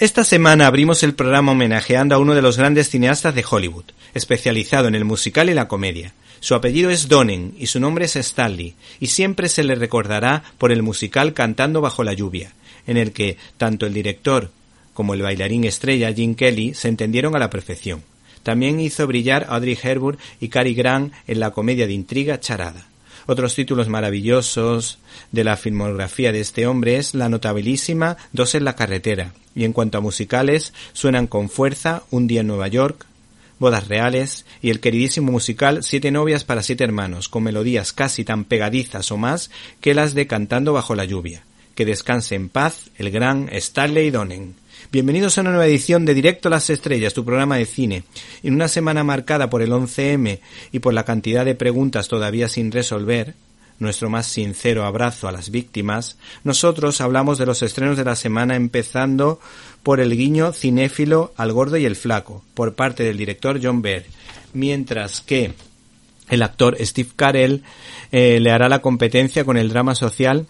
Esta semana abrimos el programa homenajeando a uno de los grandes cineastas de Hollywood, especializado en el musical y la comedia. Su apellido es Donen y su nombre es Stanley, y siempre se le recordará por el musical Cantando bajo la lluvia, en el que tanto el director como el bailarín estrella Jim Kelly se entendieron a la perfección. También hizo brillar a Audrey Hepburn y Cary Grant en la comedia de intriga Charada. Otros títulos maravillosos de la filmografía de este hombre es la notabilísima Dos en la carretera, y en cuanto a musicales, suenan con fuerza Un día en Nueva York, Bodas Reales y el queridísimo musical Siete novias para siete hermanos, con melodías casi tan pegadizas o más que las de Cantando bajo la lluvia. Que descanse en paz el gran Stanley Donen. Bienvenidos a una nueva edición de Directo a las Estrellas, tu programa de cine. En una semana marcada por el 11M y por la cantidad de preguntas todavía sin resolver, nuestro más sincero abrazo a las víctimas, nosotros hablamos de los estrenos de la semana empezando por el guiño cinéfilo al gordo y el flaco, por parte del director John Baer, mientras que el actor Steve Carell eh, le hará la competencia con el drama social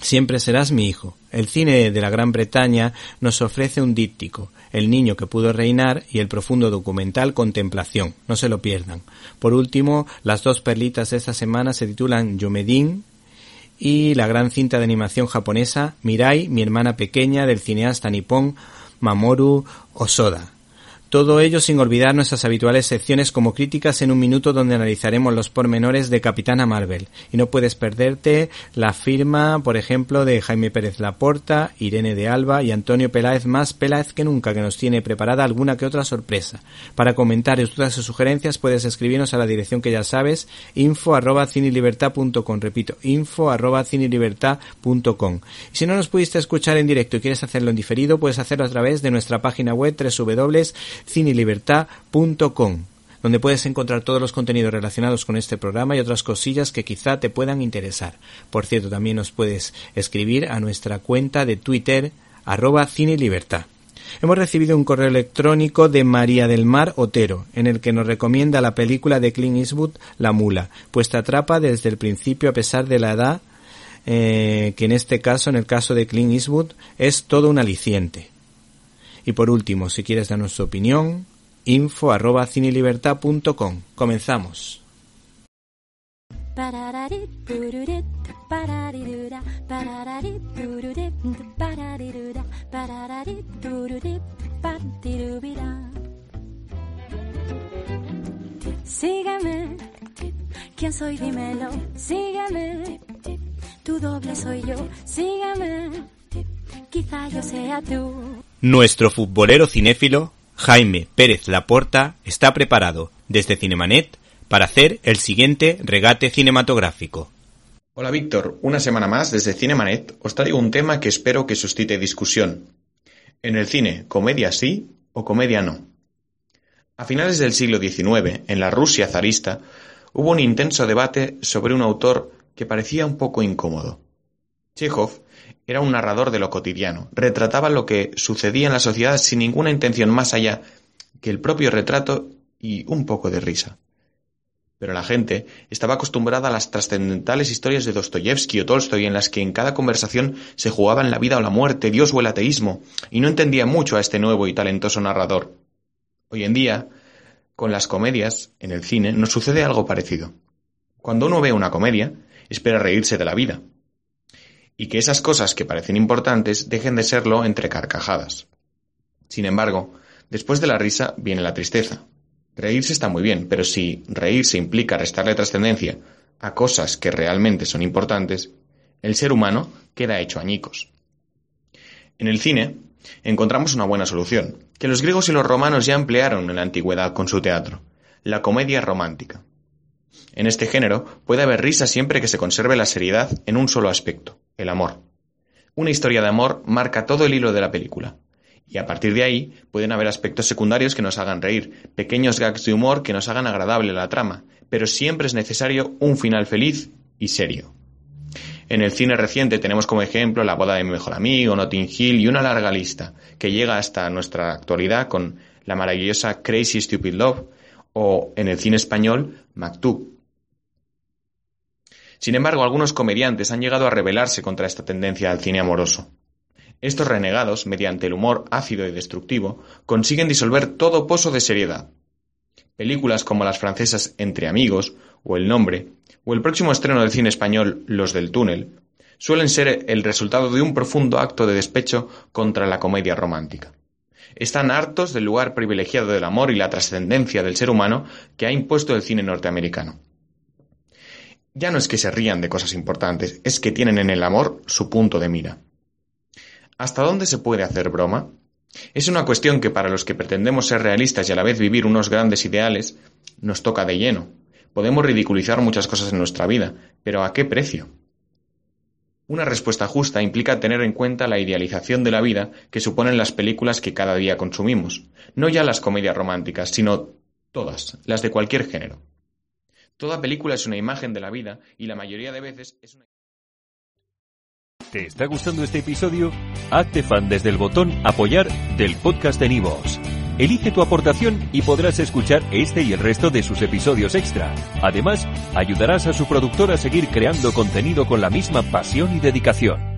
Siempre serás mi hijo. El cine de la Gran Bretaña nos ofrece un díptico, El niño que pudo reinar y el profundo documental Contemplación. No se lo pierdan. Por último, las dos perlitas de esta semana se titulan Yomedin y la gran cinta de animación japonesa Mirai, mi hermana pequeña del cineasta nipón Mamoru Osoda. Todo ello sin olvidar nuestras habituales secciones como críticas en un minuto donde analizaremos los pormenores de Capitana Marvel. Y no puedes perderte la firma, por ejemplo, de Jaime Pérez Laporta, Irene de Alba y Antonio Peláez más Peláez que nunca, que nos tiene preparada alguna que otra sorpresa. Para comentarios, dudas o sugerencias puedes escribirnos a la dirección que ya sabes, info arroba. Repito, info arroba cinelibertad.com. Y si no nos pudiste escuchar en directo y quieres hacerlo en diferido, puedes hacerlo a través de nuestra página web www cinelibertad.com donde puedes encontrar todos los contenidos relacionados con este programa y otras cosillas que quizá te puedan interesar. Por cierto, también nos puedes escribir a nuestra cuenta de Twitter, arroba cinelibertad. Hemos recibido un correo electrónico de María del Mar Otero, en el que nos recomienda la película de Clint Eastwood, La Mula, pues te atrapa desde el principio a pesar de la edad, eh, que en este caso, en el caso de Clint Eastwood, es todo un aliciente. Y por último, si quieres darnos tu opinión, info arroba cinelibertad.com. Comenzamos. Sígueme, ¿quién soy? Dímelo. Sígueme, tu doble soy yo. Sígueme, quizá yo sea tú. Nuestro futbolero cinéfilo, Jaime Pérez Laporta, está preparado desde Cinemanet para hacer el siguiente regate cinematográfico. Hola Víctor, una semana más desde Cinemanet os traigo un tema que espero que suscite discusión. En el cine, ¿comedia sí o comedia no? A finales del siglo XIX, en la Rusia zarista, hubo un intenso debate sobre un autor que parecía un poco incómodo. Chekhov era un narrador de lo cotidiano, retrataba lo que sucedía en la sociedad sin ninguna intención más allá que el propio retrato y un poco de risa. Pero la gente estaba acostumbrada a las trascendentales historias de Dostoyevsky o Tolstoy en las que en cada conversación se jugaban la vida o la muerte, Dios o el ateísmo, y no entendía mucho a este nuevo y talentoso narrador. Hoy en día, Con las comedias, en el cine, nos sucede algo parecido. Cuando uno ve una comedia, espera reírse de la vida. Y que esas cosas que parecen importantes dejen de serlo entre carcajadas. Sin embargo, después de la risa viene la tristeza. Reírse está muy bien, pero si reírse implica restarle trascendencia a cosas que realmente son importantes, el ser humano queda hecho añicos. En el cine encontramos una buena solución, que los griegos y los romanos ya emplearon en la antigüedad con su teatro, la comedia romántica. En este género puede haber risa siempre que se conserve la seriedad en un solo aspecto, el amor. Una historia de amor marca todo el hilo de la película, y a partir de ahí pueden haber aspectos secundarios que nos hagan reír, pequeños gags de humor que nos hagan agradable la trama, pero siempre es necesario un final feliz y serio. En el cine reciente tenemos como ejemplo La boda de mi mejor amigo, Notting Hill y una larga lista, que llega hasta nuestra actualidad con la maravillosa Crazy Stupid Love o en el cine español Maktub. Sin embargo, algunos comediantes han llegado a rebelarse contra esta tendencia al cine amoroso. Estos renegados, mediante el humor ácido y destructivo, consiguen disolver todo pozo de seriedad. Películas como las francesas Entre amigos o El nombre, o el próximo estreno del cine español Los del túnel, suelen ser el resultado de un profundo acto de despecho contra la comedia romántica. Están hartos del lugar privilegiado del amor y la trascendencia del ser humano que ha impuesto el cine norteamericano. Ya no es que se rían de cosas importantes, es que tienen en el amor su punto de mira. ¿Hasta dónde se puede hacer broma? Es una cuestión que para los que pretendemos ser realistas y a la vez vivir unos grandes ideales, nos toca de lleno. Podemos ridiculizar muchas cosas en nuestra vida, pero ¿a qué precio? Una respuesta justa implica tener en cuenta la idealización de la vida que suponen las películas que cada día consumimos, no ya las comedias románticas, sino todas, las de cualquier género. Toda película es una imagen de la vida y la mayoría de veces es una... ¿Te está gustando este episodio? Hazte fan desde el botón apoyar del podcast de Nivos. Elige tu aportación y podrás escuchar este y el resto de sus episodios extra. Además, ayudarás a su productor a seguir creando contenido con la misma pasión y dedicación.